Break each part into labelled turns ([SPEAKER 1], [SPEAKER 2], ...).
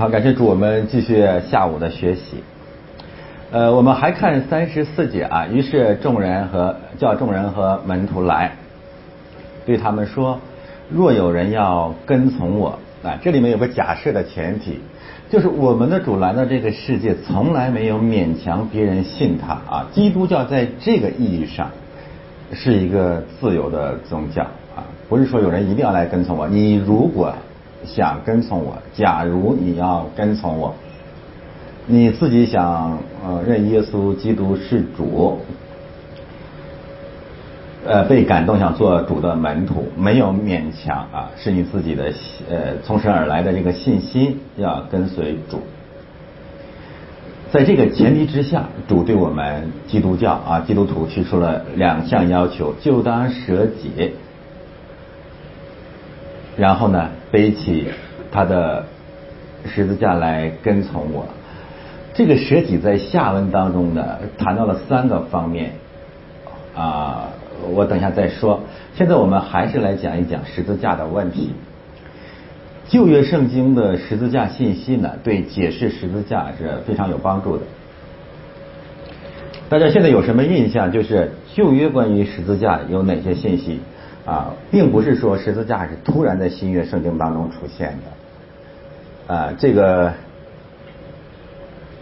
[SPEAKER 1] 好，感谢主，我们继续下午的学习。呃，我们还看三十四节啊。于是众人和叫众人和门徒来，对他们说：若有人要跟从我，啊，这里面有个假设的前提，就是我们的主来到这个世界，从来没有勉强别人信他啊。基督教在这个意义上是一个自由的宗教啊，不是说有人一定要来跟从我。你如果想跟从我，假如你要跟从我，你自己想呃认耶稣基督是主，呃被感动想做主的门徒，没有勉强啊，是你自己的呃从神而来的这个信心要跟随主。在这个前提之下，主对我们基督教啊基督徒提出了两项要求：就当舍己。然后呢，背起他的十字架来跟从我。这个舍己在下文当中呢，谈到了三个方面啊，我等下再说。现在我们还是来讲一讲十字架的问题。旧约圣经的十字架信息呢，对解释十字架是非常有帮助的。大家现在有什么印象？就是旧约关于十字架有哪些信息？啊，并不是说十字架是突然在新约圣经当中出现的，啊，这个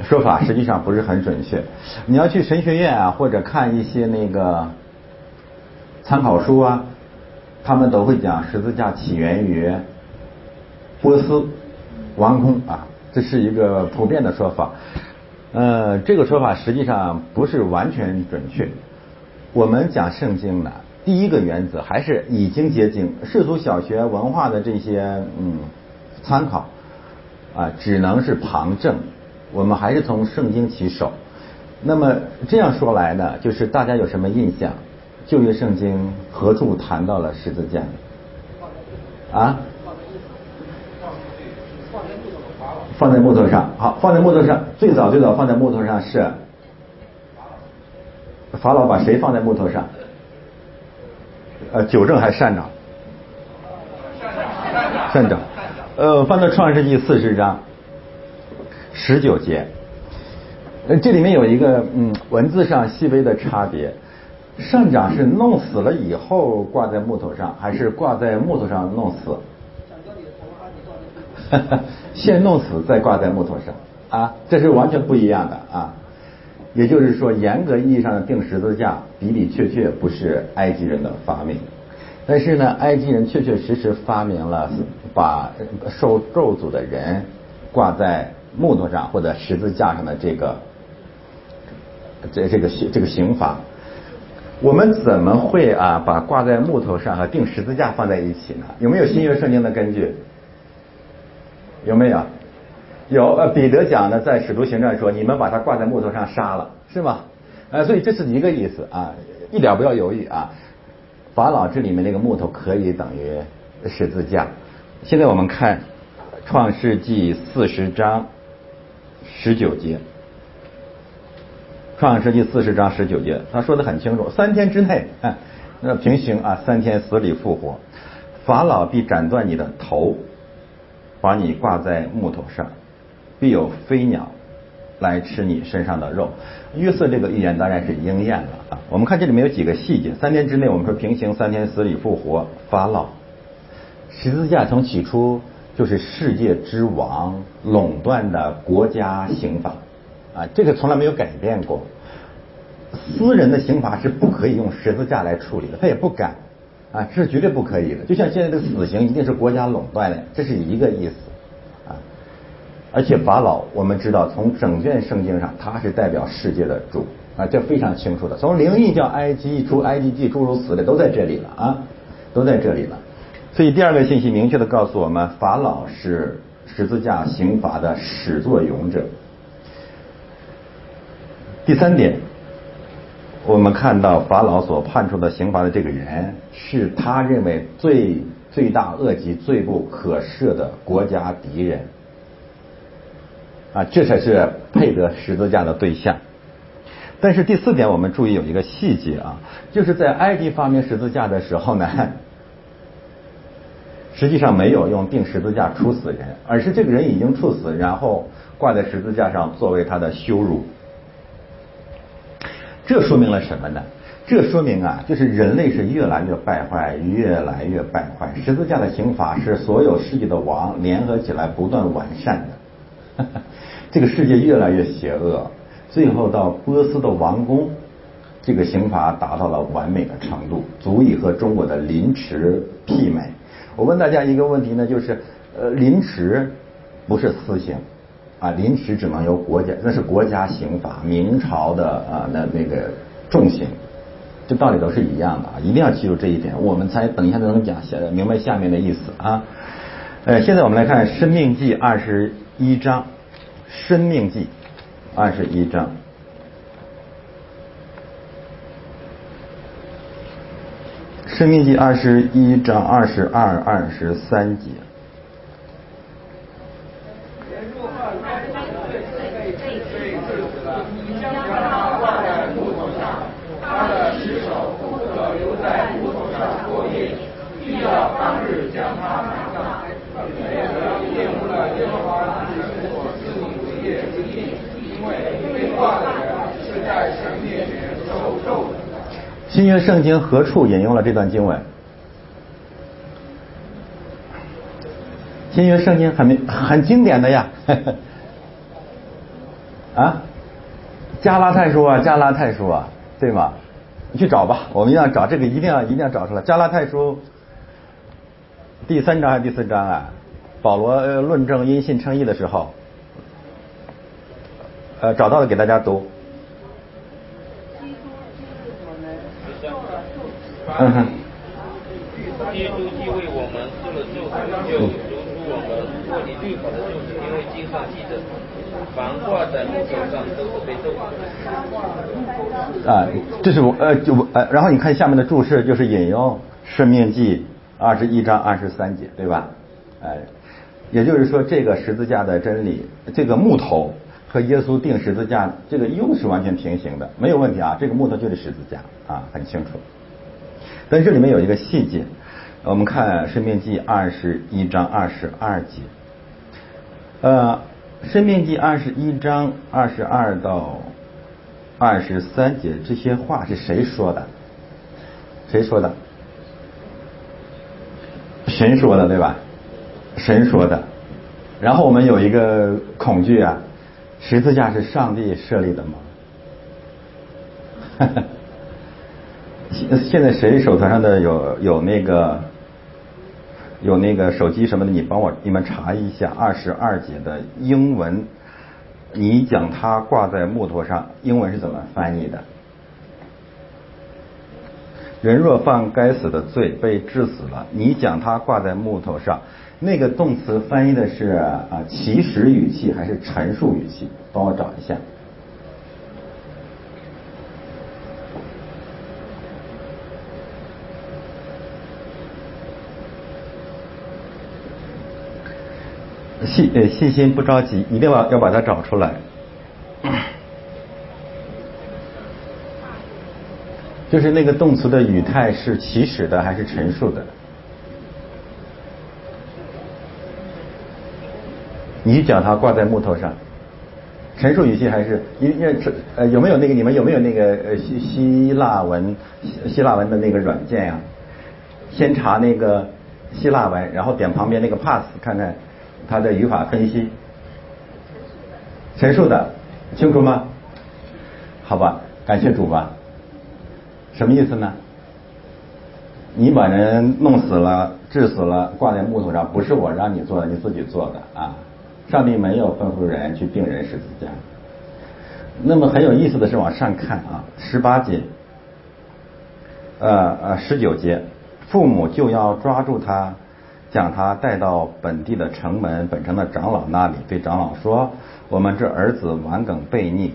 [SPEAKER 1] 说法实际上不是很准确。你要去神学院啊，或者看一些那个参考书啊，他们都会讲十字架起源于波斯王宫啊，这是一个普遍的说法。呃，这个说法实际上不是完全准确。我们讲圣经呢。第一个原则还是已经接近世俗小学文化的这些嗯参考啊，只能是旁证。我们还是从圣经起手。那么这样说来呢，就是大家有什么印象？旧约圣经何处谈到了十字架？啊？放在木头上。好，放在木头上。最早最早放在木头上是法老把谁放在木头上？呃，九正还是善长？善长，呃，翻到创世纪四十章十九节，呃，这里面有一个嗯文字上细微的差别，善长是弄死了以后挂在木头上，还是挂在木头上弄死？先弄死再挂在木头上啊，这是完全不一样的啊。也就是说，严格意义上的钉十字架的的确确不是埃及人的发明，但是呢，埃及人确确实实发明了把受咒诅的人挂在木头上或者十字架上的这个这这个这个刑罚。我们怎么会啊把挂在木头上和钉十字架放在一起呢？有没有新约圣经的根据？有没有？有呃，彼得讲呢，在使徒行传说，你们把他挂在木头上杀了，是吗？呃，所以这是一个意思啊，一点不要犹豫啊。法老这里面那个木头可以等于十字架。现在我们看创世纪四十章十九节，创世纪四十章十九节，他说的很清楚，三天之内，那平行啊，三天死里复活，法老必斩断你的头，把你挂在木头上。必有飞鸟来吃你身上的肉。约瑟这个预言当然是应验了啊。我们看这里面有几个细节：三天之内，我们说平行三天死里复活，法老十字架从起初就是世界之王垄断的国家刑法啊，这个从来没有改变过。私人的刑罚是不可以用十字架来处理的，他也不敢啊，这是绝对不可以的。就像现在的死刑一定是国家垄断的，这是一个意思。而且法老，我们知道从整卷圣经上，他是代表世界的主啊，这非常清楚的。从灵异叫埃及出埃及记诸如此类都在这里了啊，都在这里了。所以第二个信息明确的告诉我们，法老是十字架刑罚的始作俑者。第三点，我们看到法老所判处的刑罚的这个人，是他认为最罪大恶极、罪不可赦的国家敌人。啊，这才是配得十字架的对象。但是第四点，我们注意有一个细节啊，就是在埃及发明十字架的时候呢，实际上没有用钉十字架处死人，而是这个人已经处死，然后挂在十字架上作为他的羞辱。这说明了什么呢？这说明啊，就是人类是越来越败坏，越来越败坏。十字架的刑罚是所有世界的王联合起来不断完善的。这个世界越来越邪恶，最后到波斯的王宫，这个刑罚达到了完美的程度，足以和中国的凌迟媲美。我问大家一个问题呢，就是呃，凌迟不是私刑啊，凌迟只能由国家，那是国家刑罚，明朝的啊那那个重刑。这道理都是一样的啊，一定要记住这一点，我们才等一下才能讲下明白下面的意思啊。呃，现在我们来看《生命记》二十一章，《生命记》二十一章，《生命记》二十一章二十二、二十三节。新约圣经何处引用了这段经文？新约圣经很很经典的呀，啊，加拉太书啊，加拉太书啊，对吗？你去找吧，我们要找这个，一定要一定要找出来。加拉太书第三章还是第四章啊？保罗论证因信称义的时候，呃，找到了给大家读。嗯哼。
[SPEAKER 2] 耶稣既为我们受了救赎，就赎出我们脱离律法的救赎，因为经上记着，凡挂在木头上都是被咒
[SPEAKER 1] 的。啊，这是我呃就呃，然后你看下面的注释，就是引用《生命记》二十一章二十三节，对吧？哎，也就是说，这个十字架的真理，这个木头和耶稣钉十字架，这个又是完全平行的，没有问题啊。这个木头就是十字架啊，很清楚。但这里面有一个细节，我们看《生命记》二十一章二十二节，呃，《生命记》二十一章二十二到二十三节这些话是谁说的？谁说的？神说的，对吧？神说的。然后我们有一个恐惧啊，十字架是上帝设立的吗？现。现在谁手头上的有有那个有那个手机什么的？你帮我你们查一下二十二节的英文。你讲它挂在木头上，英文是怎么翻译的？人若犯该死的罪，被治死了，你讲它挂在木头上，那个动词翻译的是啊祈使语气还是陈述语气？帮我找一下。信呃信心不着急，一定要要把它找出来。就是那个动词的语态是起始的还是陈述的？你讲它挂在木头上，陈述语气还是因为呃有没有那个你们有没有那个呃希希腊文希腊文的那个软件呀？先查那个希腊文，然后点旁边那个 pass 看看。它的语法分析，陈述的，清楚吗？好吧，感谢主吧。什么意思呢？你把人弄死了、治死了，挂在木头上，不是我让你做的，你自己做的啊。上帝没有吩咐人去钉人十字架。那么很有意思的是，往上看啊，十八节，呃呃，十九节，父母就要抓住他。将他带到本地的城门，本城的长老那里，对长老说：“我们这儿子顽梗悖逆，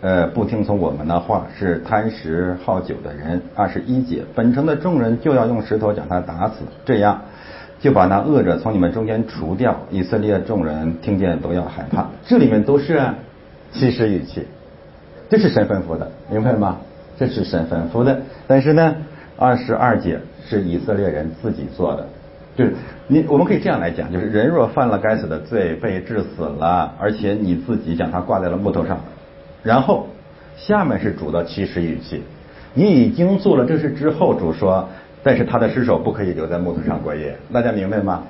[SPEAKER 1] 呃，不听从我们的话，是贪食好酒的人。”二十一节，本城的众人就要用石头将他打死，这样就把那恶者从你们中间除掉。以色列众人听见都要害怕。这里面都是欺实语气，这是神吩咐的，明白吗？这是神吩咐的。但是呢，二十二节是以色列人自己做的。就是你我们可以这样来讲，就是人若犯了该死的罪，被治死了，而且你自己将他挂在了木头上，然后下面是主的启示语气，你已经做了这事之后，主说，但是他的尸首不可以留在木头上过夜，大家明白吗？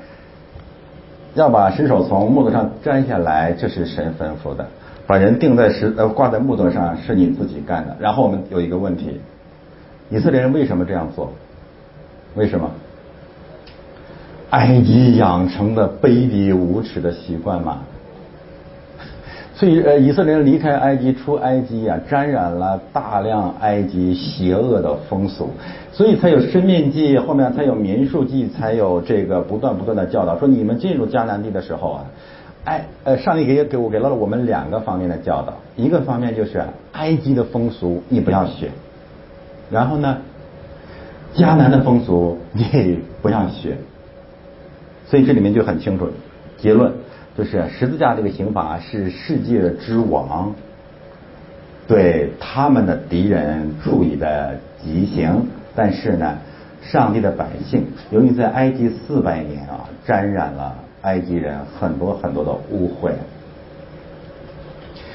[SPEAKER 1] 要把尸首从木头上摘下来，这是神吩咐的。把人钉在石呃挂在木头上是你自己干的。然后我们有一个问题，以色列人为什么这样做？为什么？埃及养成的卑鄙无耻的习惯嘛。所以呃，以色列人离开埃及出埃及呀，沾染了大量埃及邪恶的风俗，所以才有生命记，后面才有民数记，才有这个不断不断的教导，说你们进入迦南地的时候啊，哎呃，上帝给给我给了我们两个方面的教导，一个方面就是埃及的风俗你不要学，然后呢，迦南的风俗你不要学，所以这里面就很清楚结论。就是十字架这个刑罚是世界的之王对他们的敌人处以的极刑，但是呢，上帝的百姓由于在埃及四百年啊，沾染了埃及人很多很多的污秽。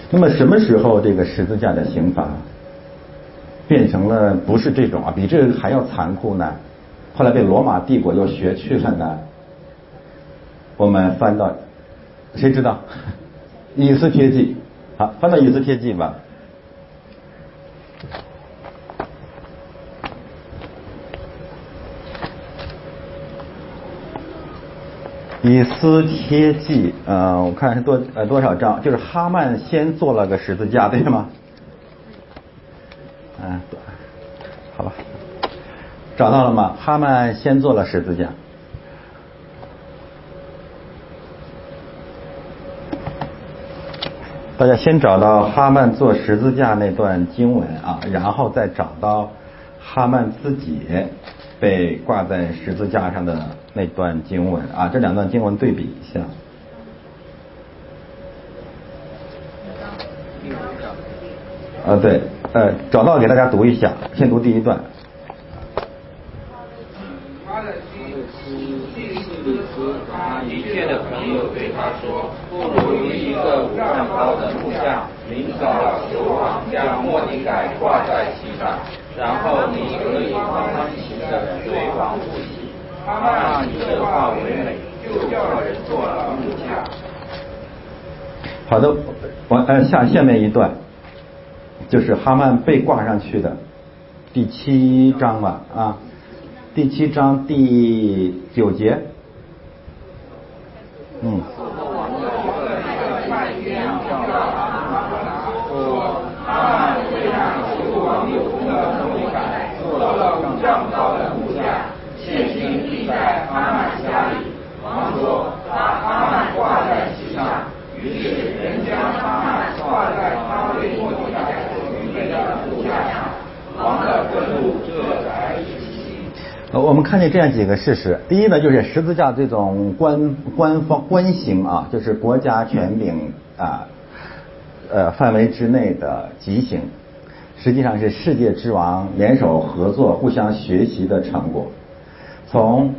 [SPEAKER 1] 那么什么时候这个十字架的刑罚变成了不是这种啊，比这个还要残酷呢？后来被罗马帝国又学去了呢？我们翻到。谁知道？以斯帖记，好，翻到以斯帖记吧。以斯帖记，呃，我看是多呃多少章？就是哈曼先做了个十字架，对吗？嗯，好吧，找到了吗？哈曼先做了十字架。大家先找到哈曼做十字架那段经文啊，然后再找到哈曼自己被挂在十字架上的那段经文啊，这两段经文对比一下。啊，对，呃，找到给大家读一下，先读第一段。
[SPEAKER 2] 的朋友对他说：“不如用一个五丈高的木像，明早求王将莫迪改挂在其上，然后你可以欢欢喜喜的对王复喜。他那以这话为美，就叫人做了木像。”
[SPEAKER 1] 好的，完呃下下面一段，就是哈曼被挂上去的第七章了啊，第七章第九节。嗯。我们看见这样几个事实：第一呢，就是十字架这种官官方官刑啊，就是国家权柄啊呃范围之内的极刑，实际上是世界之王联手合作、互相学习的成果。从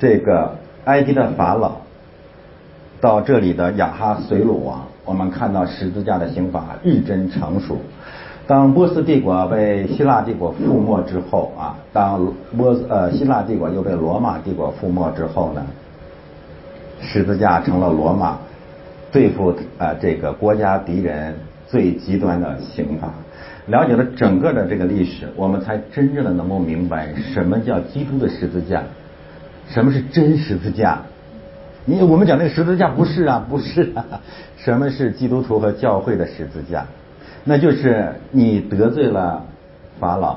[SPEAKER 1] 这个埃及的法老到这里的亚哈随鲁王，我们看到十字架的刑法日臻成熟。当波斯帝国被希腊帝国覆没之后啊，当波斯呃希腊帝国又被罗马帝国覆没之后呢，十字架成了罗马对付啊这个国家敌人最极端的刑罚。了解了整个的这个历史，我们才真正的能够明白什么叫基督的十字架，什么是真十字架。你我们讲那个十字架不是啊，不是啊，什么是基督徒和教会的十字架？那就是你得罪了法老，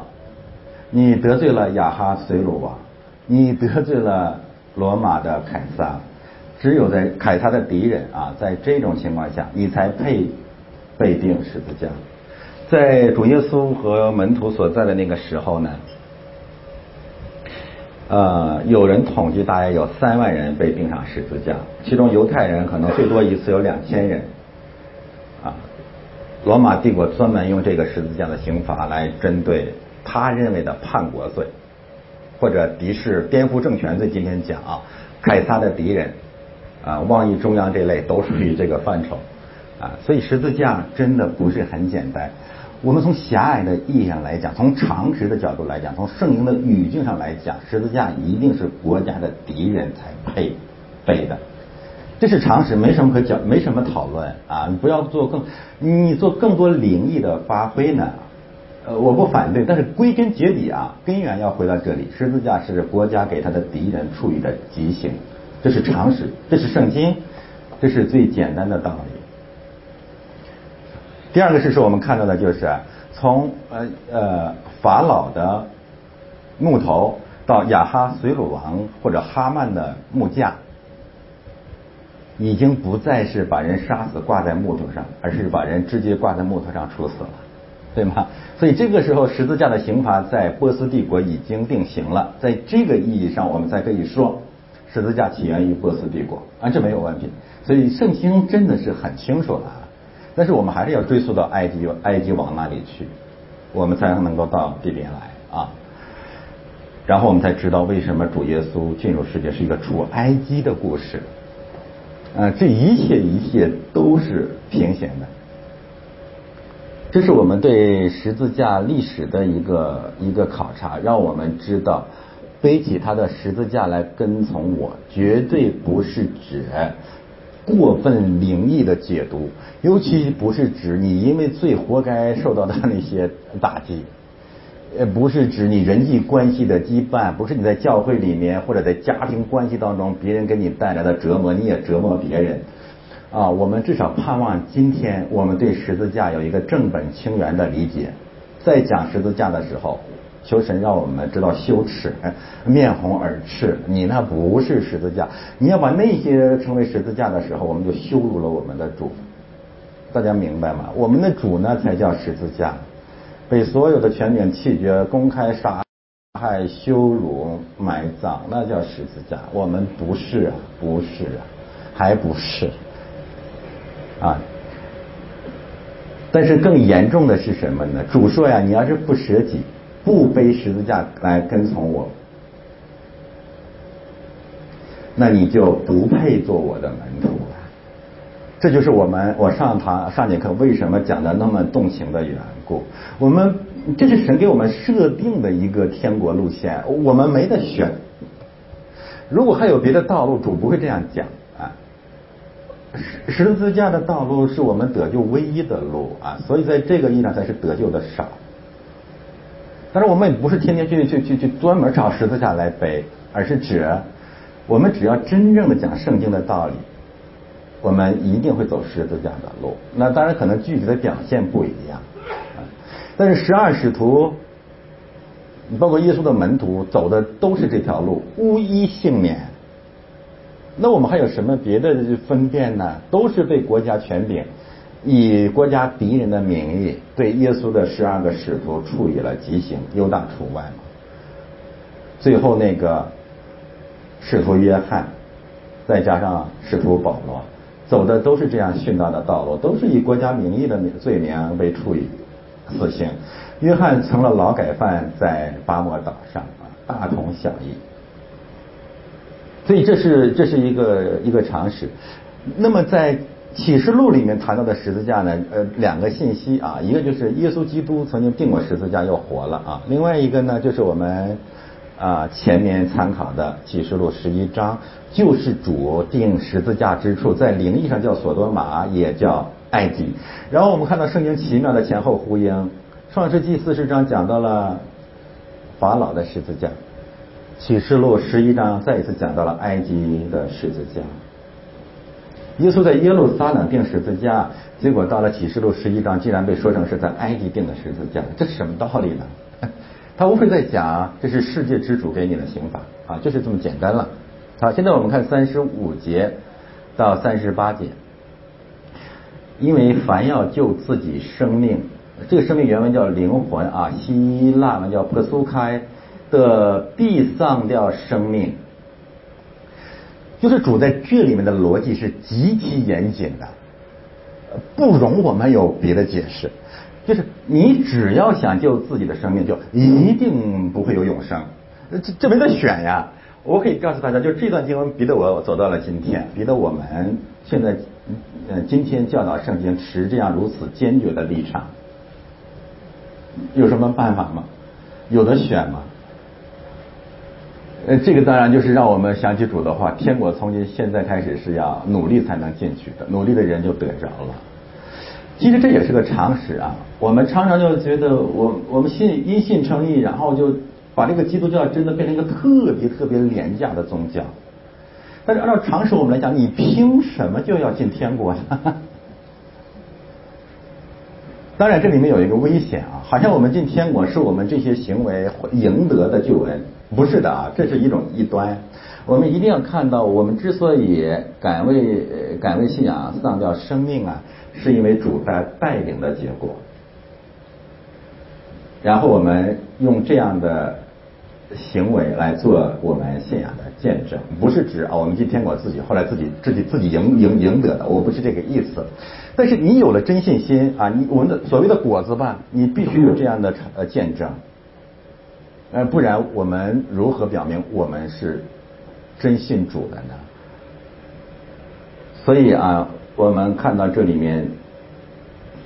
[SPEAKER 1] 你得罪了亚哈随鲁王，你得罪了罗马的凯撒，只有在凯撒的敌人啊，在这种情况下，你才配被钉十字架。在主耶稣和门徒所在的那个时候呢，呃，有人统计大约有三万人被钉上十字架，其中犹太人可能最多一次有两千人。罗马帝国专门用这个十字架的刑罚来针对他认为的叛国罪，或者敌视颠覆政权罪，今天讲啊，凯撒的敌人啊，妄议中央这类都属于这个范畴啊。所以十字架真的不是很简单。我们从狭隘的意义上来讲，从常识的角度来讲，从圣经的语境上来讲，十字架一定是国家的敌人才配背的。这是常识，没什么可讲，没什么讨论啊！你不要做更，你做更多灵异的发挥呢？呃，我不反对，但是归根结底啊，根源要回到这里，十字架是国家给他的敌人处以的极刑，这是常识，这是圣经，这是最简单的道理。第二个事实我们看到的就是从呃呃法老的木头到亚哈随鲁王或者哈曼的木架。已经不再是把人杀死挂在木头上，而是把人直接挂在木头上处死了，对吗？所以这个时候十字架的刑罚在波斯帝国已经定型了，在这个意义上，我们才可以说十字架起源于波斯帝国啊，这没有问题。所以圣经真的是很清楚了，但是我们还是要追溯到埃及埃及王那里去，我们才能够到这边来啊，然后我们才知道为什么主耶稣进入世界是一个出埃及的故事。啊，这一切一切都是平行的。这是我们对十字架历史的一个一个考察，让我们知道，背起他的十字架来跟从我，绝对不是指过分灵异的解读，尤其不是指你因为罪活该受到的那些打击。呃，不是指你人际关系的羁绊，不是你在教会里面或者在家庭关系当中别人给你带来的折磨，你也折磨别人啊。我们至少盼望今天我们对十字架有一个正本清源的理解，在讲十字架的时候，求神让我们知道羞耻，面红耳赤。你那不是十字架，你要把那些称为十字架的时候，我们就羞辱了我们的主。大家明白吗？我们的主呢才叫十字架。被所有的权柄弃绝，公开杀害、羞辱、埋葬，那叫十字架。我们不是啊，不是啊，还不是啊。但是更严重的是什么呢？主说呀，你要是不舍己，不背十字架来跟从我，那你就不配做我的门徒了。这就是我们我上堂上节课为什么讲的那么动情的缘故。我们这是神给我们设定的一个天国路线，我们没得选。如果还有别的道路，主不会这样讲啊。十十字架的道路是我们得救唯一的路啊，所以在这个意义上才是得救的少。但是我们也不是天天去去去去专门找十字架来背，而是指我们只要真正的讲圣经的道理。我们一定会走十字架的路，那当然可能具体的表现不一样，但是十二使徒，你包括耶稣的门徒走的都是这条路，无一幸免。那我们还有什么别的分辨呢？都是被国家权柄以国家敌人的名义对耶稣的十二个使徒处以了极刑，犹大除外嘛。最后那个使徒约翰，再加上使徒保罗。走的都是这样殉道的道路，都是以国家名义的罪名被处以死刑。约翰成了劳改犯，在巴莫岛上啊，大同小异。所以这是这是一个一个常识。那么在启示录里面谈到的十字架呢，呃，两个信息啊，一个就是耶稣基督曾经定过十字架又活了啊，另外一个呢就是我们。啊，前面参考的启示录十一章，救世主定十字架之处，在灵异上叫索多玛，也叫埃及。然后我们看到圣经奇妙的前后呼应，创世纪四十章讲到了法老的十字架，启示录十一章再一次讲到了埃及的十字架。耶稣在耶路撒冷定十字架，结果到了启示录十一章，竟然被说成是在埃及定的十字架，这是什么道理呢？他无非在讲，这是世界之主给你的刑法啊，就是这么简单了。好，现在我们看三十五节到三十八节，因为凡要救自己生命，这个生命原文叫灵魂啊，希腊文叫破苏开的必丧掉生命，就是主在这里面的逻辑是极其严谨的，不容我们有别的解释。就是你只要想救自己的生命，就一定不会有永生。这这没得选呀！我可以告诉大家，就这段经文逼得我走到了今天，逼得我们现在，嗯，今天教导圣经持这样如此坚决的立场，有什么办法吗？有的选吗？呃，这个当然就是让我们想起主的话，天国从今现在开始是要努力才能进去的，努力的人就得着了。其实这也是个常识啊，我们常常就觉得我我们信因信称义，然后就把这个基督教真的变成一个特别特别廉价的宗教。但是按照常识我们来讲，你凭什么就要进天国呢？当然这里面有一个危险啊，好像我们进天国是我们这些行为赢得的救恩。不是的啊，这是一种异端。我们一定要看到，我们之所以敢为敢为信仰丧掉生命啊，是因为主在带领的结果。然后我们用这样的行为来做我们信仰的见证，不是指啊我们今天我自己后来自己自己自己赢赢赢得的，我不是这个意思。但是你有了真信心啊，你我们的所谓的果子吧，你必须有这样的呃见证。呃，不然我们如何表明我们是真信主的呢？所以啊，我们看到这里面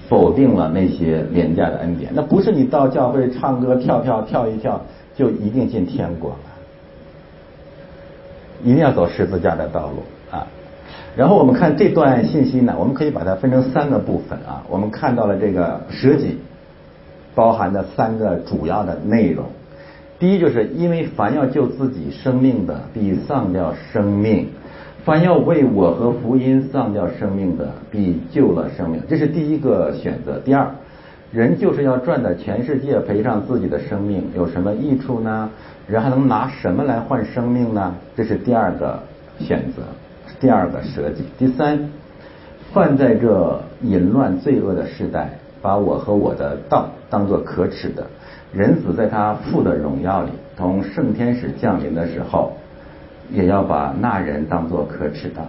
[SPEAKER 1] 否定了那些廉价的恩典。那不是你到教会唱歌跳跳跳一跳就一定进天国了，一定要走十字架的道路啊。然后我们看这段信息呢，我们可以把它分成三个部分啊。我们看到了这个舍己包含的三个主要的内容。第一，就是因为凡要救自己生命的，必丧掉生命；凡要为我和福音丧掉生命的，必救了生命。这是第一个选择。第二，人就是要赚的全世界，赔上自己的生命，有什么益处呢？人还能拿什么来换生命呢？这是第二个选择，第二个设计。第三，犯在这淫乱罪恶的时代，把我和我的道当作可耻的。人子在他父的荣耀里，同圣天使降临的时候，也要把那人当作可耻的。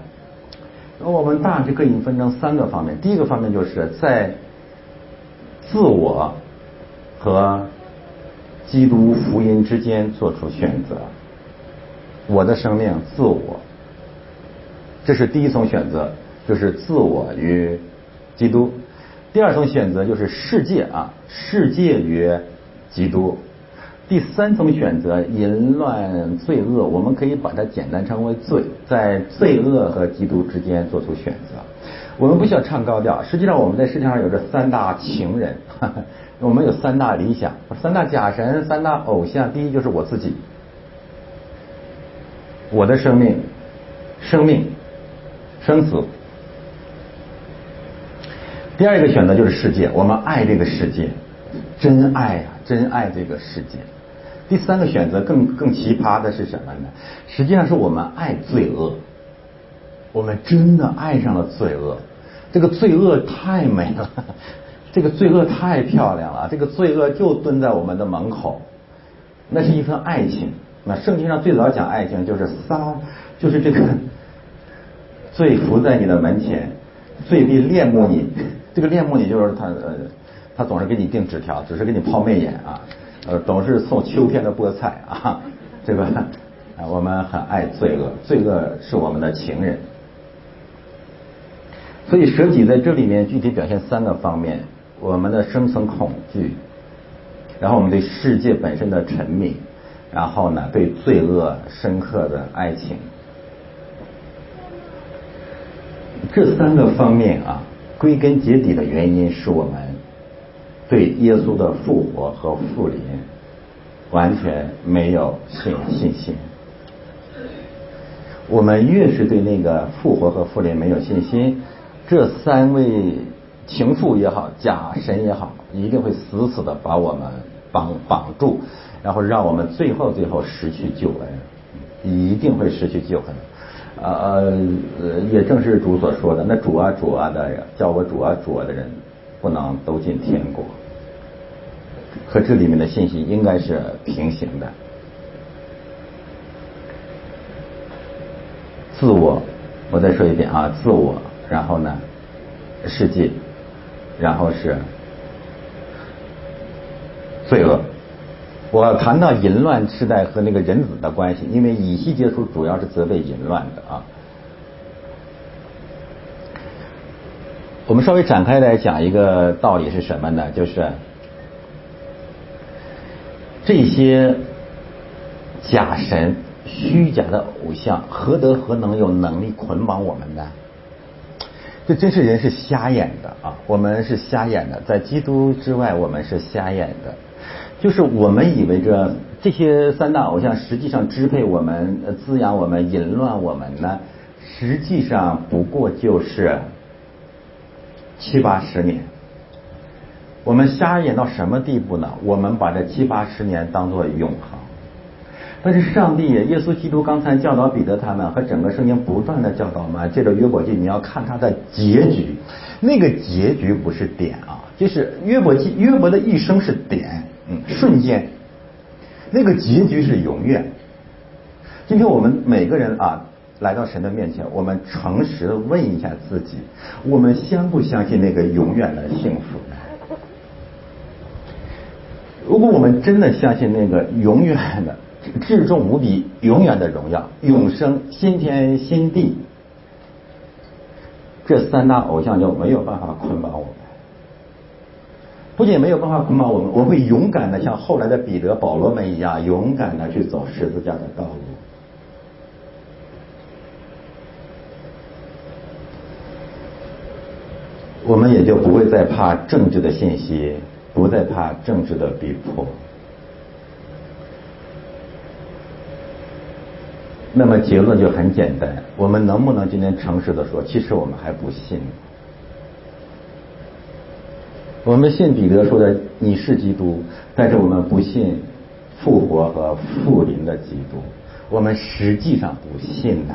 [SPEAKER 1] 那我们大致可以分成三个方面。第一个方面就是在自我和基督福音之间做出选择。我的生命，自我，这是第一层选择，就是自我与基督。第二层选择就是世界啊，世界与。基督，第三种选择淫乱罪恶，我们可以把它简单称为罪，在罪恶和基督之间做出选择。我们不需要唱高调，实际上我们在世界上有着三大情人，我们有三大理想，三大假神，三大偶像。第一就是我自己，我的生命，生命，生死。第二个选择就是世界，我们爱这个世界，真爱啊。真爱这个世界，第三个选择更更奇葩的是什么呢？实际上是我们爱罪恶，我们真的爱上了罪恶。这个罪恶太美了，这个罪恶太漂亮了，这个罪恶就蹲在我们的门口。那是一份爱情。那圣经上最早讲爱情就是撒，就是这个罪伏在你的门前，罪必恋慕你。这个恋慕你就是他呃。他总是给你订纸条，只是给你抛媚眼啊，呃，总是送秋天的菠菜啊，这个啊，我们很爱罪恶，罪恶是我们的情人。所以舍己在这里面具体表现三个方面：我们的生存恐惧，然后我们对世界本身的沉迷，然后呢对罪恶深刻的爱情。这三个方面啊，归根结底的原因是我们。对耶稣的复活和复临完全没有信信心。我们越是对那个复活和复临没有信心，这三位情妇也好，假神也好，一定会死死的把我们绑绑住，然后让我们最后最后失去救恩，一定会失去救恩。呃呃，也正是主所说的，那主啊主啊的，叫我主啊主啊的人，不能都进天国。和这里面的信息应该是平行的。自我，我再说一遍啊，自我，然后呢，世界，然后是罪恶，我谈到淫乱时代和那个人子的关系，因为以西结书主要是责备淫乱的啊。我们稍微展开来讲一个道理是什么呢？就是这些假神、虚假的偶像，何德何能有能力捆绑我们呢？这真是人是瞎眼的啊！我们是瞎眼的，在基督之外，我们是瞎眼的。就是我们以为这这些三大偶像实际上支配我们、滋养我们、淫乱我们呢，实际上不过就是七八十年。我们瞎眼到什么地步呢？我们把这七八十年当做永恒。但是上帝、耶稣基督刚才教导彼得他们和整个圣经不断的教导嘛，借着约伯记，你要看他的结局，那个结局不是点啊，就是约伯记，约伯的一生是点，嗯，瞬间，那个结局是永远。今天我们每个人啊，来到神的面前，我们诚实的问一下自己，我们相不相信那个永远的幸福？如果我们真的相信那个永远的，至重无比、永远的荣耀、永生、新天新地，这三大偶像就没有办法捆绑我们。不仅没有办法捆绑我们，我会勇敢的像后来的彼得、保罗们一样，勇敢的去走十字架的道路。我们也就不会再怕政治的信息，不再怕政治的逼迫。那么结论就很简单，我们能不能今天诚实的说，其实我们还不信？我们信彼得说的你是基督，但是我们不信复活和复临的基督，我们实际上不信呐。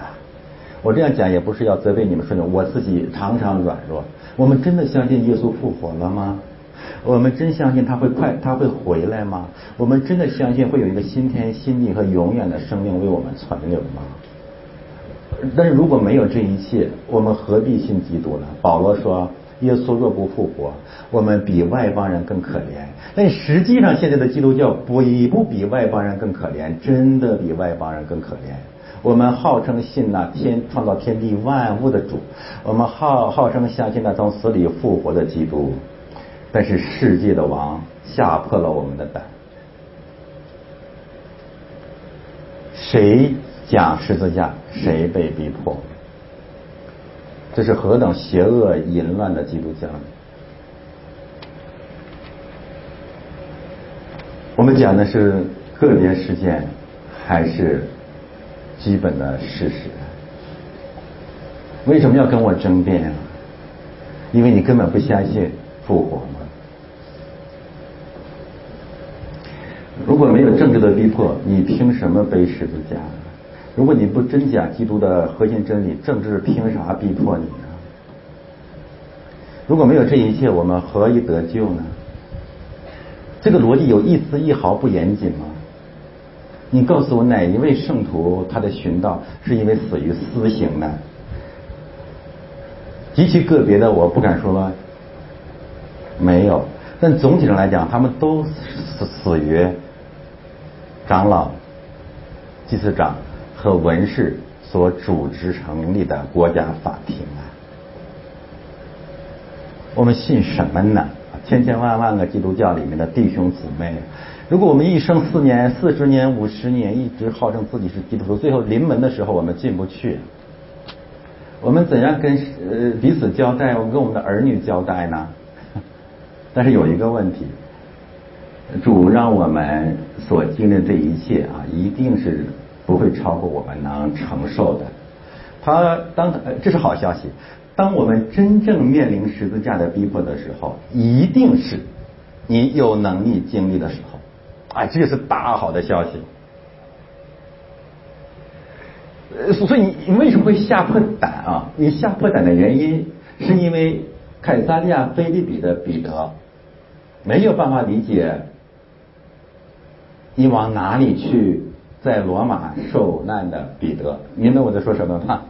[SPEAKER 1] 我这样讲也不是要责备你们说的，我自己常常软弱。我们真的相信耶稣复活了吗？我们真相信他会快，他会回来吗？我们真的相信会有一个新天新地和永远的生命为我们存留吗？但是如果没有这一切，我们何必信基督呢？保罗说，耶稣若不复活，我们比外邦人更可怜。但实际上，现在的基督教不也不比外邦人更可怜，真的比外邦人更可怜。我们号称信那天创造天地万物的主，我们号号称相信那从死里复活的基督。但是世界的王吓破了我们的胆，谁讲十字架，谁被逼迫？这是何等邪恶淫乱的基督教！我们讲的是个别事件，还是基本的事实？为什么要跟我争辩啊？因为你根本不相信复活嘛。如果没有政治的逼迫，你凭什么背十字架？如果你不真假基督的核心真理，政治凭啥逼迫你呢？如果没有这一切，我们何以得救呢？这个逻辑有一丝一毫不严谨吗？你告诉我哪一位圣徒他的寻道是因为死于私刑呢？极其个别的，我不敢说没有，但总体上来讲，他们都死死于。长老、祭司长和文士所组织成立的国家法庭啊，我们信什么呢？千千万万个基督教里面的弟兄姊妹，如果我们一生四年、四十年、五十年，一直号称自己是基督徒，最后临门的时候我们进不去，我们怎样跟呃彼此交代？我们跟我们的儿女交代呢？但是有一个问题。主让我们所经历这一切啊，一定是不会超过我们能承受的。他当这是好消息，当我们真正面临十字架的逼迫的时候，一定是你有能力经历的时候。哎，这是大好的消息。呃，所以你为什么会吓破胆啊？你吓破胆的原因，是因为凯撒利亚菲利比的彼得没有办法理解。你往哪里去？在罗马受难的彼得，明白我在说什么吗？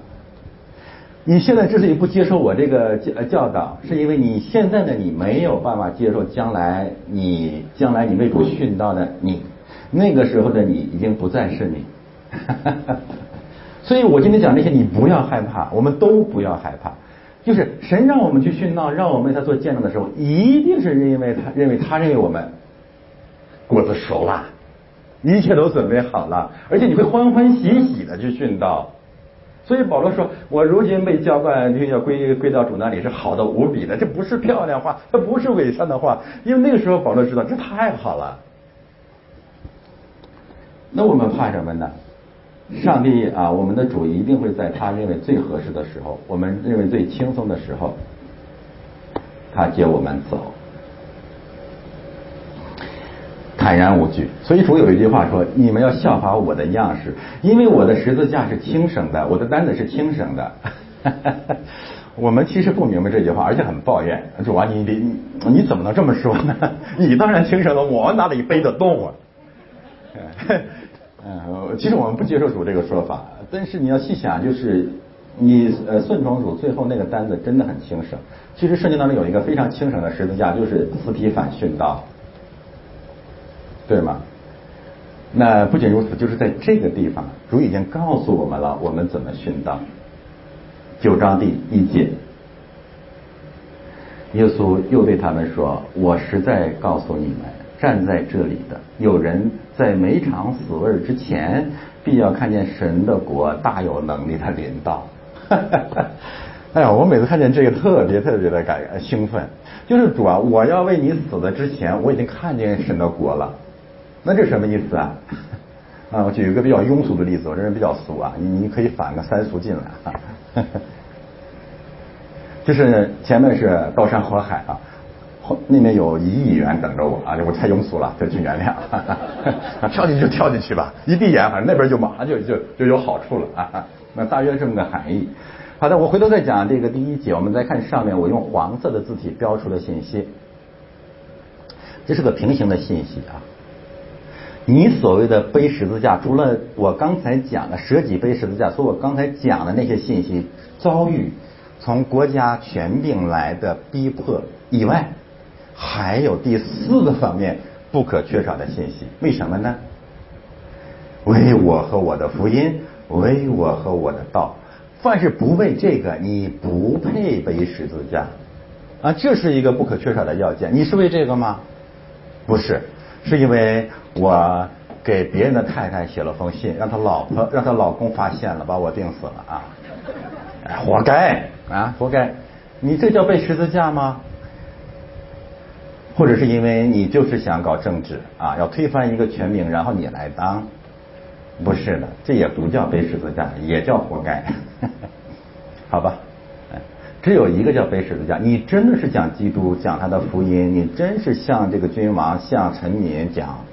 [SPEAKER 1] 你现在之所以不接受我这个教教导，是因为你现在的你没有办法接受将来你将来你为主殉道的你，那个时候的你已经不再是你。所以我今天讲这些，你不要害怕，我们都不要害怕。就是神让我们去殉道，让我们为他做见证的时候，一定是因为他认为他认为我们果子熟了，一切都准备好了，而且你会欢欢喜喜的去殉道。所以保罗说：“我如今被浇灌，就要归归到主那里，是好的无比的。这不是漂亮话，这不是伪善的话，因为那个时候保罗知道这太好了。那我们怕什么呢？上帝啊，我们的主一定会在他认为最合适的时候，我们认为最轻松的时候，他接我们走。”坦然无惧，所以主有一句话说：“你们要效法我的样式，因为我的十字架是轻省的，我的担子是轻省的。”我们其实不明白这句话，而且很抱怨主啊，你你你怎么能这么说呢？你当然轻省了，我哪里背得动啊？嗯，其实我们不接受主这个说法，但是你要细想，就是你呃顺从主，最后那个担子真的很轻省。其实圣经当中有一个非常轻省的十字架，就是斯提反殉道。对吗？那不仅如此，就是在这个地方，主已经告诉我们了，我们怎么殉道。九章第一节，耶稣又对他们说：“我实在告诉你们，站在这里的有人在每场死味之前，必要看见神的国大有能力的临到。”哎呀，我每次看见这个，特别特别的感兴奋。就是主啊，我要为你死的之前，我已经看见神的国了。那这什么意思啊？啊，我举一个比较庸俗的例子，我这人比较俗啊，你你可以反个三俗进来啊。就是前面是刀山火海啊，后那边有一亿元等着我啊，我太庸俗了，就请原谅。跳进去就跳进去吧，一闭眼，反正那边就马上就就就有好处了啊。那大约这么个含义。好的，我回头再讲这个第一节，我们再看上面我用黄色的字体标出的信息，这是个平行的信息啊。你所谓的背十字架，除了我刚才讲的舍己背十字架，所以我刚才讲的那些信息遭遇从国家权柄来的逼迫以外，还有第四个方面不可缺少的信息。为什么呢？为我和我的福音，为我和我的道，凡是不为这个，你不配背十字架啊！这是一个不可缺少的要件。你是为这个吗？不是。是因为我给别人的太太写了封信，让他老婆让他老公发现了，把我定死了啊！活该啊，活该！你这叫背十字架吗？或者是因为你就是想搞政治啊，要推翻一个权柄，然后你来当？不是的，这也不叫背十字架，也叫活该。好吧。只有一个叫背十字架，你真的是讲基督，讲他的福音，你真是向这个君王、向臣民讲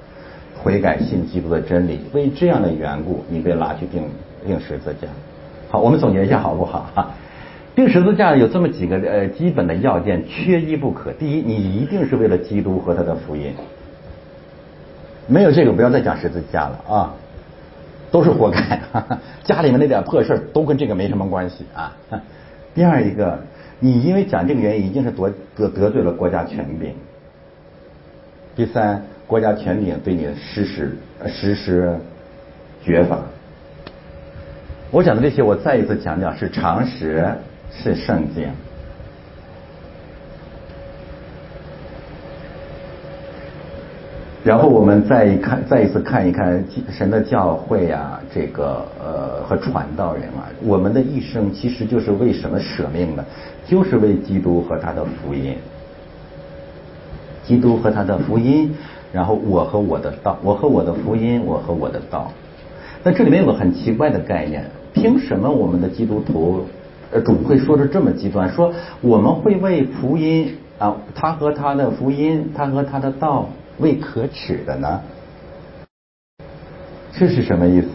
[SPEAKER 1] 悔改信基督的真理。为这样的缘故，你被拉去钉钉十字架。好，我们总结一下好不好？哈，钉十字架有这么几个呃基本的要件，缺一不可。第一，你一定是为了基督和他的福音，没有这个不要再讲十字架了啊，都是活该。家里面那点破事都跟这个没什么关系啊。第二一个，你因为讲这个原因，一定是得得得罪了国家权柄。第三，国家权柄对你实施实施绝法。我讲的这些，我再一次强调，是常识，是圣经。然后我们再一看，再一次看一看神的教会啊，这个呃和传道人啊，我们的一生其实就是为什么舍命呢？就是为基督和他的福音。基督和他的福音，然后我和我的道，我和我的福音，我和我的道。那这里面有个很奇怪的概念，凭什么我们的基督徒呃主会说的这么极端？说我们会为福音啊，他和他的福音，他和他的道。为可耻的呢？这是什么意思？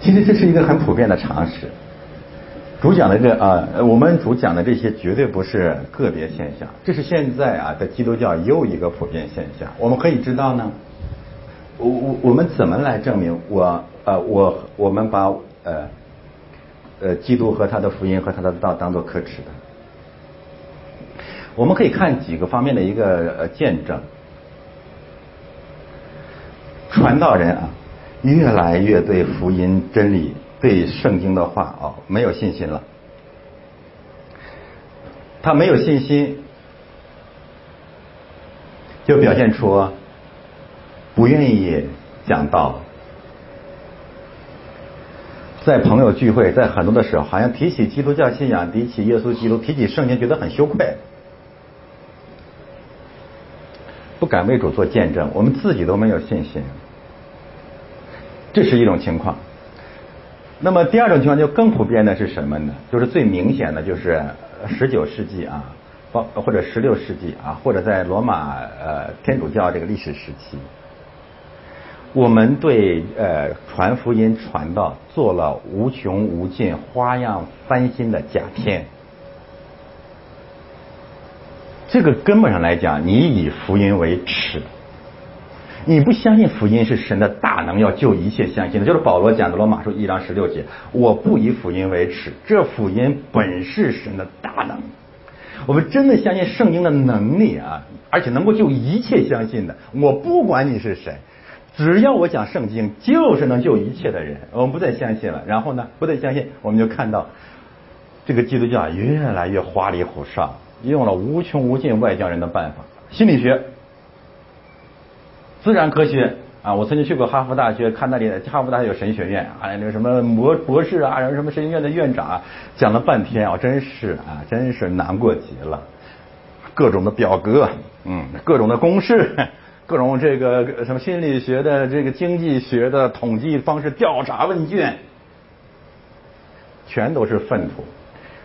[SPEAKER 1] 其实这是一个很普遍的常识。主讲的这啊，我们主讲的这些绝对不是个别现象，这是现在啊在基督教又一个普遍现象。我们可以知道呢，我我我们怎么来证明我呃我我们把呃呃基督和他的福音和他的道当做可耻的？我们可以看几个方面的一个呃见证。传道人啊，越来越对福音真理、对圣经的话哦没有信心了。他没有信心，就表现出不愿意讲道。在朋友聚会，在很多的时候，好像提起基督教信仰，提起耶稣基督，提起圣经，觉得很羞愧，不敢为主做见证。我们自己都没有信心，这是一种情况。那么第二种情况就更普遍的是什么呢？就是最明显的就是十九世纪啊，包或者十六世纪啊，或者在罗马呃天主教这个历史时期。我们对呃传福音传道做了无穷无尽、花样翻新的假片。这个根本上来讲，你以福音为耻，你不相信福音是神的大能要救一切相信的，就是保罗讲的罗马书一章十六节，我不以福音为耻，这福音本是神的大能。我们真的相信圣经的能力啊，而且能够救一切相信的。我不管你是谁。只要我讲圣经，就是能救一切的人，我们不再相信了。然后呢，不再相信，我们就看到这个基督教越来越花里胡哨，用了无穷无尽外教人的办法，心理学、自然科学啊。我曾经去过哈佛大学，看那里哈佛大学有神学院啊，那个什么博博士啊，什么神学院的院长啊，讲了半天啊，真是啊，真是难过极了，各种的表格，嗯，各种的公式。各种这个什么心理学的、这个经济学的统计方式、调查问卷，全都是粪土。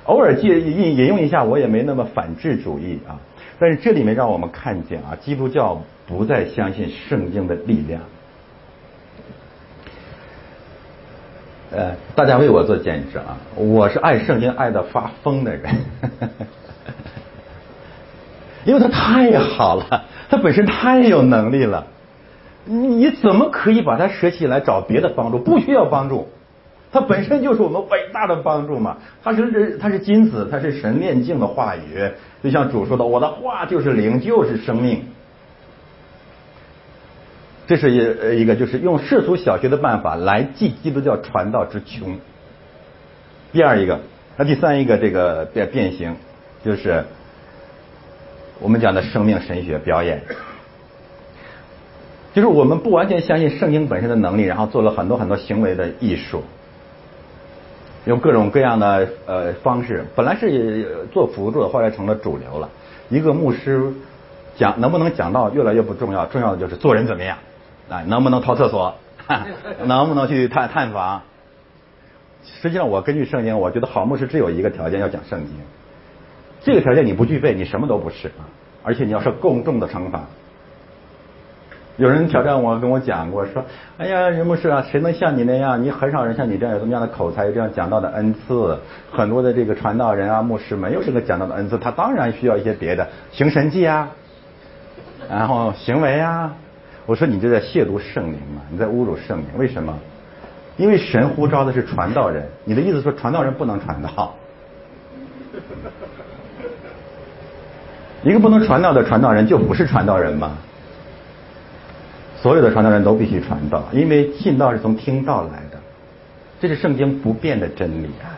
[SPEAKER 1] 偶尔借引引用一下，我也没那么反智主义啊。但是这里面让我们看见啊，基督教不再相信圣经的力量。呃，大家为我做见证啊，我是爱圣经爱的发疯的人，因为它太好了。他本身太有能力了，你怎么可以把它舍弃来找别的帮助？不需要帮助，它本身就是我们伟大的帮助嘛。它是它是金子，它是神炼净的话语，就像主说的：“我的话就是灵，就是生命。”这是一一个就是用世俗小学的办法来记基督教传道之穷。第二一个，那第三一个这个变变形就是。我们讲的生命神学表演，就是我们不完全相信圣经本身的能力，然后做了很多很多行为的艺术，用各种各样的呃方式，本来是做辅助的，后来成了主流了。一个牧师讲能不能讲到越来越不重要，重要的就是做人怎么样啊，能不能掏厕所，能不能去探探访。实际上，我根据圣经，我觉得好牧师只有一个条件，要讲圣经。这个条件你不具备，你什么都不是！而且你要受更重的惩罚。有人挑战我，跟我讲过说：“哎呀，任牧师啊，谁能像你那样？你很少人像你这样有这么样的口才，有这样讲道的恩赐。很多的这个传道人啊，牧师没有这个讲道的恩赐，他当然需要一些别的行神迹啊，然后行为啊。”我说：“你这在亵渎圣灵嘛？你在侮辱圣灵？为什么？因为神呼召的是传道人。你的意思说传道人不能传道？” 一个不能传道的传道人就不是传道人吗？所有的传道人都必须传道，因为信道是从听道来的，这是圣经不变的真理啊。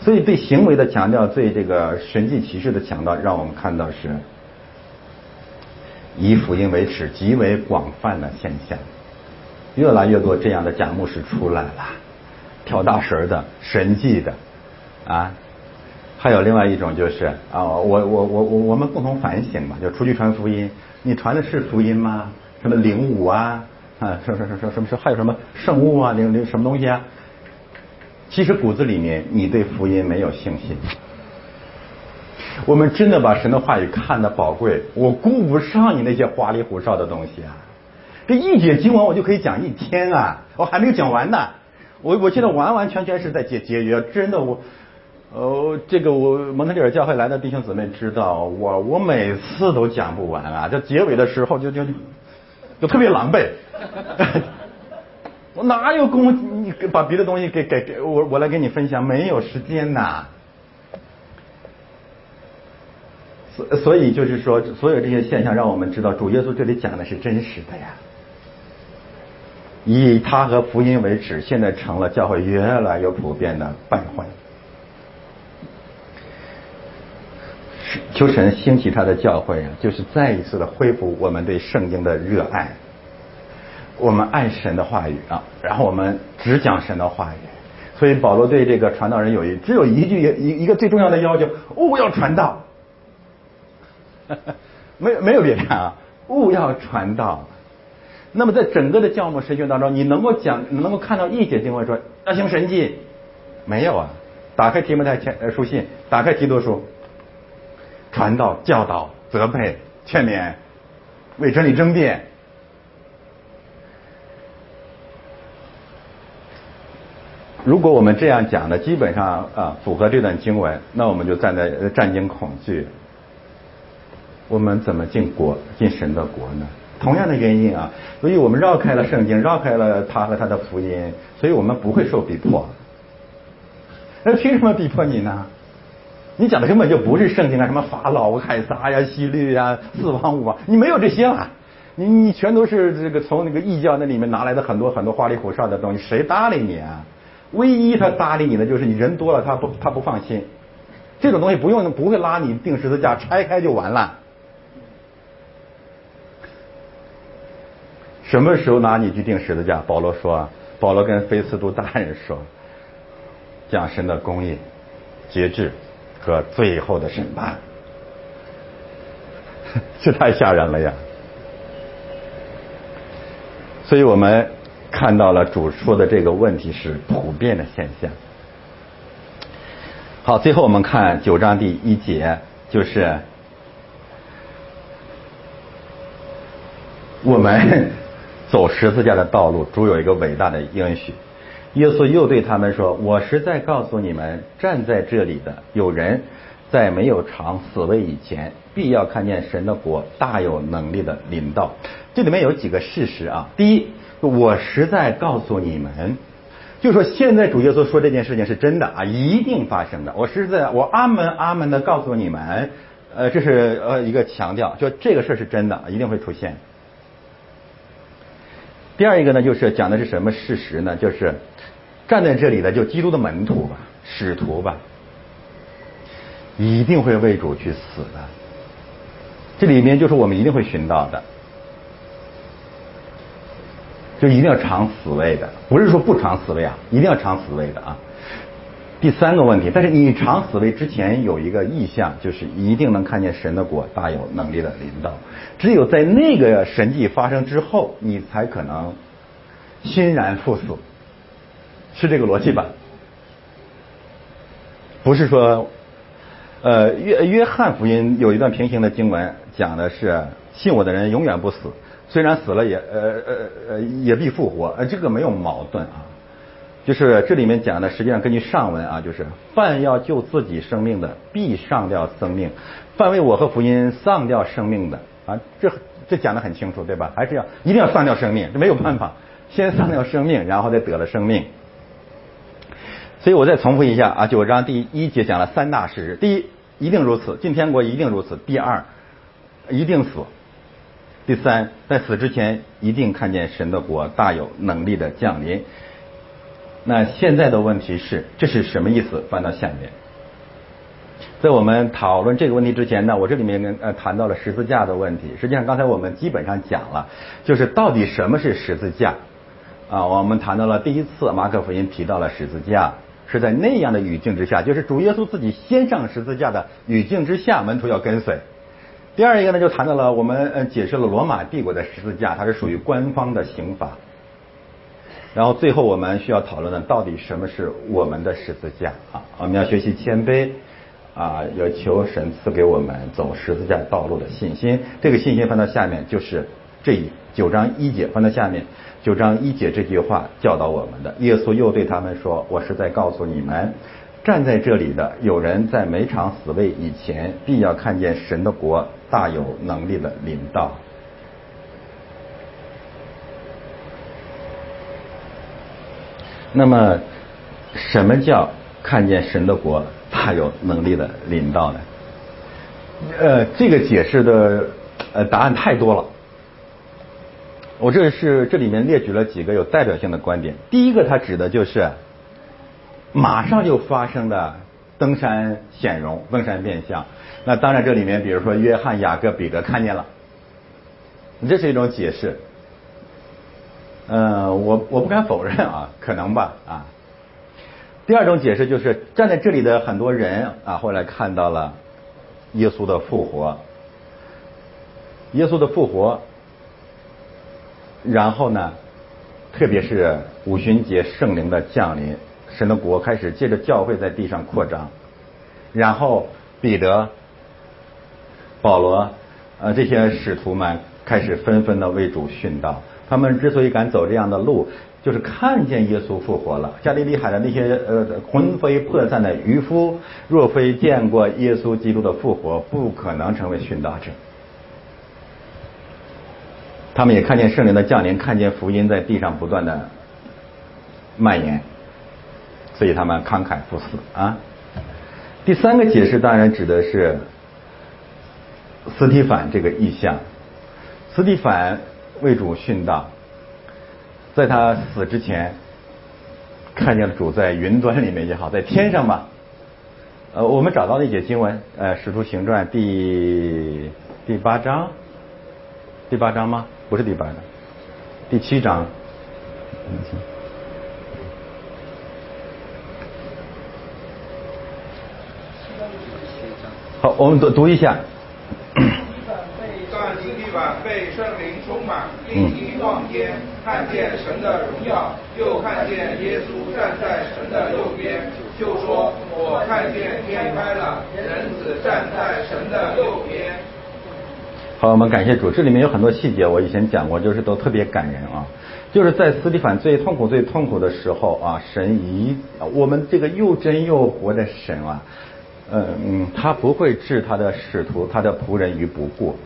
[SPEAKER 1] 所以对行为的强调，对这个神迹奇事的强调，让我们看到是以福音为耻，极为广泛的现象。越来越多这样的假牧师出来了，跳大神的、神迹的啊。还有另外一种就是啊，我我我我我们共同反省嘛，就出去传福音，你传的是福音吗？什么灵武啊啊，什么什么什么什么还有什么圣物啊，灵灵什么东西啊？其实骨子里面你对福音没有信心。我们真的把神的话语看得宝贵，我顾不上你那些花里胡哨的东西啊！这一节经文我就可以讲一天啊，我还没有讲完呢。我我现在完完全全是在节节约，真的我。哦，这个我蒙特利尔教会来的弟兄姊妹知道，我我每次都讲不完啊，这结尾的时候就就就特别狼狈，我哪有功夫你把别的东西给给给我我来给你分享，没有时间呐。所所以就是说，所有这些现象让我们知道，主耶稣这里讲的是真实的呀。以他和福音为耻，现在成了教会越来越普遍的败坏。求神兴起他的教会啊，就是再一次的恢复我们对圣经的热爱。我们爱神的话语啊，然后我们只讲神的话语。所以保罗对这个传道人有一只有一句一一个最重要的要求：勿要传道。没有没有别的啊，勿要传道。那么在整个的教牧神学当中，你能够讲能够看到一节经文说要行神迹？没有啊。打开提摩太前书信，打开提多书。传道、教导、责备、劝勉，为真理争辩。如果我们这样讲的，基本上啊符合这段经文，那我们就站在战惊恐惧。我们怎么进国、进神的国呢？同样的原因啊，所以我们绕开了圣经，绕开了他和他的福音，所以我们不会受逼迫。那凭什么逼迫你呢？你讲的根本就不是圣经啊，什么法老、海撒呀、希律呀、四王五王，你没有这些了，你你全都是这个从那个异教那里面拿来的很多很多花里胡哨的东西，谁搭理你啊？唯一他搭理你的就是你人多了，他不他不放心，这种东西不用不会拉你钉十字架，拆开就完了。什么时候拿你去钉十字架？保罗说，保罗跟菲斯都大人说，讲神的公义、节制。和最后的审判，这太吓人了呀！所以我们看到了主说的这个问题是普遍的现象。好，最后我们看九章第一节，就是我们 走十字架的道路，主有一个伟大的应许。耶稣又对他们说：“我实在告诉你们，站在这里的有人，在没有尝死味以前，必要看见神的国大有能力的临到。”这里面有几个事实啊。第一，我实在告诉你们，就说现在主耶稣说这件事情是真的啊，一定发生的。我实在，我阿门阿门的告诉你们，呃，这是呃一个强调，就这个事儿是真的，一定会出现。第二一个呢，就是讲的是什么事实呢？就是站在这里的就基督的门徒吧，使徒吧，一定会为主去死的。这里面就是我们一定会寻到的，就一定要尝死味的，不是说不尝死味啊，一定要尝死味的啊。第三个问题，但是你尝死味之前有一个意向，就是一定能看见神的果大有能力的领导。只有在那个神迹发生之后，你才可能欣然赴死，是这个逻辑吧？不是说，呃，约约翰福音有一段平行的经文，讲的是信我的人永远不死，虽然死了也呃呃呃也必复活，呃这个没有矛盾啊。就是这里面讲的，实际上根据上文啊，就是犯要救自己生命的，必上掉生命；犯为我和福音丧掉生命的啊，这这讲的很清楚，对吧？还是要一定要丧掉生命，这没有办法，先丧掉生命，然后再得了生命。所以我再重复一下啊，九章第一节讲了三大事实：第一，一定如此，进天国一定如此；第二，一定死；第三，在死之前一定看见神的国大有能力的降临。那现在的问题是，这是什么意思？翻到下面，在我们讨论这个问题之前呢，我这里面呃谈到了十字架的问题。实际上，刚才我们基本上讲了，就是到底什么是十字架啊？我们谈到了第一次马可福音提到了十字架，是在那样的语境之下，就是主耶稣自己先上十字架的语境之下，门徒要跟随。第二一个呢，就谈到了我们嗯解释了罗马帝国的十字架，它是属于官方的刑法。然后最后我们需要讨论的，到底什么是我们的十字架啊？我们要学习谦卑啊，要求神赐给我们走十字架道路的信心。这个信心放到下面，就是这九章一节放到下面，九章一节这句话教导我们的。耶稣又对他们说：“我是在告诉你们，站在这里的有人在每场死位以前，必要看见神的国大有能力的领导。”那么，什么叫看见神的国大有能力的领导呢？呃，这个解释的呃答案太多了。我这是这里面列举了几个有代表性的观点。第一个，它指的就是马上就发生的登山显荣、登山变相。那当然，这里面比如说约翰、雅各、彼得看见了，这是一种解释。嗯，我我不敢否认啊，可能吧啊。第二种解释就是站在这里的很多人啊，后来看到了耶稣的复活，耶稣的复活，然后呢，特别是五旬节圣灵的降临，神的国开始借着教会在地上扩张，然后彼得、保罗呃这些使徒们开始纷纷的为主殉道。他们之所以敢走这样的路，就是看见耶稣复活了。加利利海的那些呃魂飞魄散的渔夫，若非见过耶稣基督的复活，不可能成为殉道者。他们也看见圣灵的降临，看见福音在地上不断的蔓延，所以他们慷慨赴死啊。第三个解释当然指的是斯蒂凡这个意象，斯蒂凡。为主殉道，在他死之前，看见了主在云端里面也好，在天上吧。呃，我们找到了一节经文，呃，《使徒行传》第第八章，第八章吗？不是第八章，第七章。好，我们读读一下。
[SPEAKER 3] 被圣灵充满，立即望天，看见神的荣耀，又看见耶稣站在神的右边，就说：“我看见天开了，人子站在神的右边。”
[SPEAKER 1] 好，我们感谢主。这里面有很多细节，我以前讲过，就是都特别感人啊。就是在斯蒂凡最痛苦、最痛苦的时候啊，神一我们这个又真又活的神啊，嗯嗯，他不会置他的使徒、他的仆人于不顾。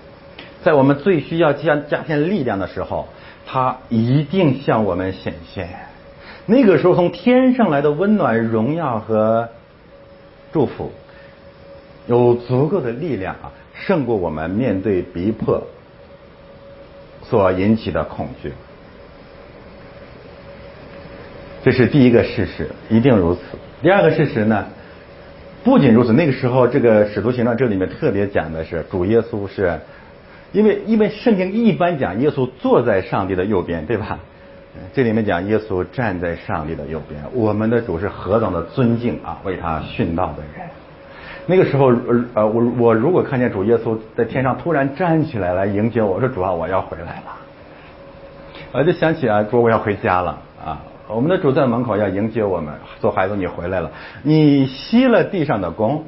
[SPEAKER 1] 在我们最需要加加添力量的时候，他一定向我们显现。那个时候，从天上来的温暖、荣耀和祝福，有足够的力量啊，胜过我们面对逼迫所引起的恐惧。这是第一个事实，一定如此。第二个事实呢？不仅如此，那个时候，这个使徒行传这里面特别讲的是，主耶稣是。因为因为圣经一般讲耶稣坐在上帝的右边，对吧？这里面讲耶稣站在上帝的右边，我们的主是何等的尊敬啊，为他殉道的人。那个时候，呃，我我如果看见主耶稣在天上突然站起来来迎接我，说主啊，我要回来了。我就想起啊，主我要回家了啊，我们的主在门口要迎接我们，做孩子你回来了，你吸了地上的功，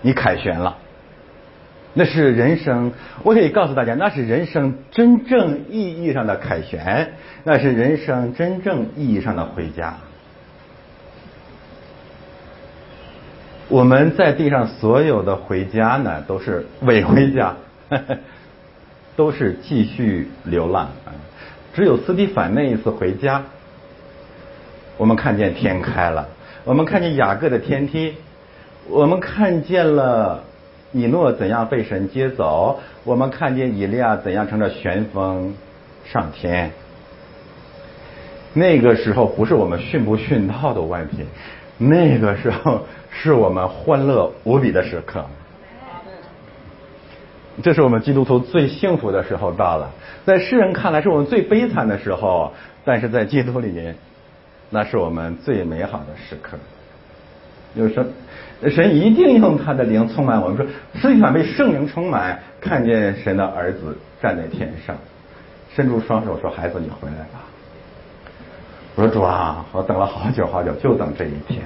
[SPEAKER 1] 你凯旋了。那是人生，我可以告诉大家，那是人生真正意义上的凯旋，那是人生真正意义上的回家。我们在地上所有的回家呢，都是伪回家，都是继续流浪。只有斯蒂凡那一次回家，我们看见天开了，我们看见雅各的天梯，我们看见了。以诺怎样被神接走？我们看见以利亚怎样乘着旋风上天。那个时候不是我们殉不殉道的问题，那个时候是我们欢乐无比的时刻。这是我们基督徒最幸福的时候到了，在世人看来是我们最悲惨的时候，但是在基督里面，那是我们最美好的时刻。有什？神一定用他的灵充满我们。说，思想被圣灵充满，看见神的儿子站在天上，伸出双手说：“孩子，你回来吧。”我说：“主啊，我等了好久好久，就等这一天。”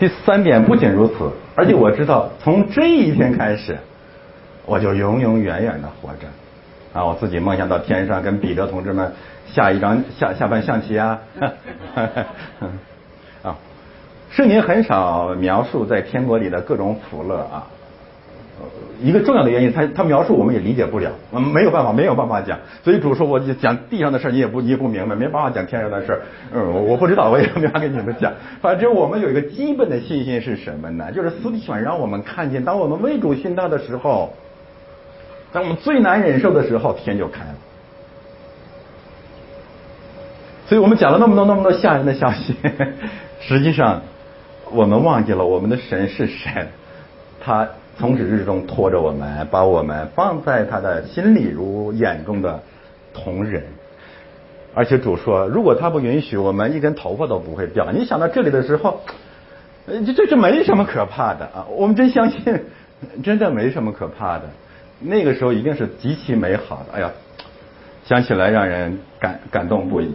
[SPEAKER 1] 第三点不仅如此，而且我知道从这一天开始，我就永永远远的活着。啊，我自己梦想到天上跟彼得同志们下一张下下盘象棋啊。啊圣经很少描述在天国里的各种福乐啊，一个重要的原因，他他描述我们也理解不了，没有办法，没有办法讲。所以主说，我讲地上的事你也不你也不明白，没办法讲天上的事嗯，我不知道，我也没法跟你们讲。反正我们有一个基本的信心是什么呢？就是斯蒂凡让我们看见，当我们为主殉道的时候，当我们最难忍受的时候，天就开了。所以我们讲了那么多那么多吓人的消息，实际上我们忘记了我们的神是神，他从始至终拖着我们，把我们放在他的心里如眼中的同人。而且主说，如果他不允许，我们一根头发都不会掉。你想到这里的时候，这这这没什么可怕的啊！我们真相信，真的没什么可怕的。那个时候一定是极其美好的。哎呀，想起来让人感感动不已。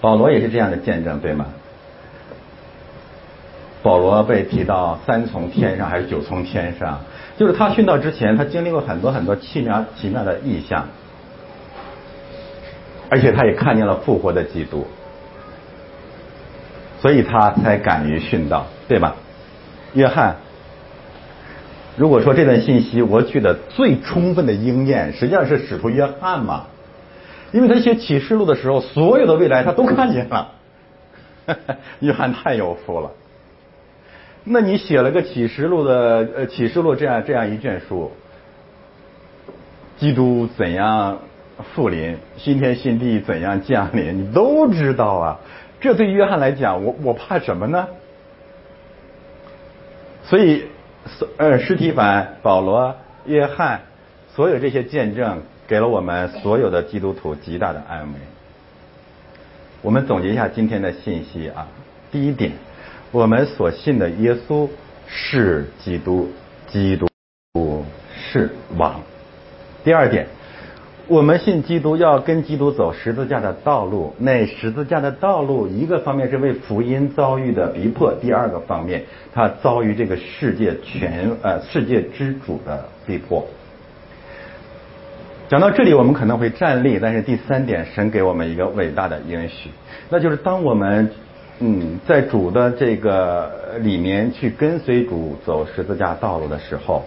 [SPEAKER 1] 保罗也是这样的见证，对吗？保罗被提到三重天上还是九重天上？就是他殉道之前，他经历过很多很多奇妙奇妙的异象。而且他也看见了复活的基督，所以他才敢于殉道，对吧？约翰，如果说这段信息我取得最充分的应验，实际上是使徒约翰嘛，因为他写启示录的时候，所有的未来他都看见了。约翰太有福了。那你写了个启示录的呃启示录这样这样一卷书，基督怎样？复临，新天新地怎样降临？你都知道啊！这对约翰来讲，我我怕什么呢？所以，呃，施提凡、保罗、约翰，所有这些见证，给了我们所有的基督徒极大的安慰。我们总结一下今天的信息啊。第一点，我们所信的耶稣是基督，基督是王。第二点。我们信基督，要跟基督走十字架的道路。那十字架的道路，一个方面是为福音遭遇的逼迫，第二个方面，他遭遇这个世界全呃世界之主的逼迫。讲到这里，我们可能会站立，但是第三点，神给我们一个伟大的应许，那就是当我们嗯在主的这个里面去跟随主走十字架道路的时候。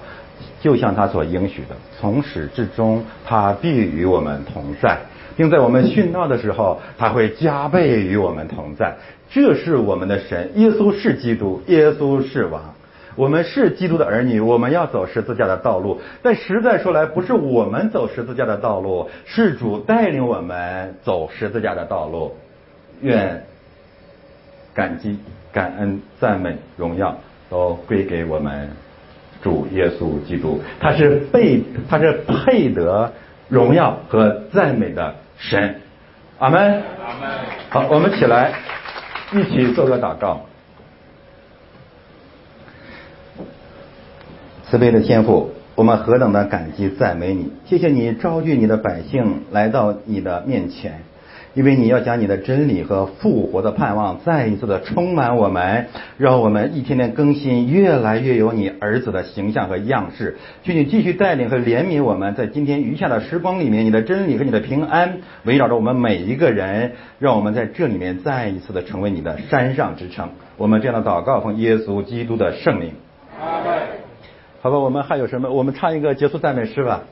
[SPEAKER 1] 就像他所应许的，从始至终，他必与我们同在，并在我们殉道的时候，他会加倍与我们同在。这是我们的神，耶稣是基督，耶稣是王。我们是基督的儿女，我们要走十字架的道路。但实在说来，不是我们走十字架的道路，是主带领我们走十字架的道路。愿感激、感恩、赞美、荣耀都归给我们。主耶稣基督，他是配，他是配得荣耀和赞美的神。阿门。阿门。好，我们起来，一起做个祷告。慈悲的天父，我们何等的感激赞美你！谢谢你召聚你的百姓来到你的面前。因为你要将你的真理和复活的盼望再一次的充满我们，让我们一天天更新，越来越有你儿子的形象和样式。求你继续带领和怜悯我们，在今天余下的时光里面，你的真理和你的平安围绕着我们每一个人，让我们在这里面再一次的成为你的山上之城。我们这样的祷告奉耶稣基督的圣名。好吧，我们还有什么？我们唱一个结束赞美诗吧。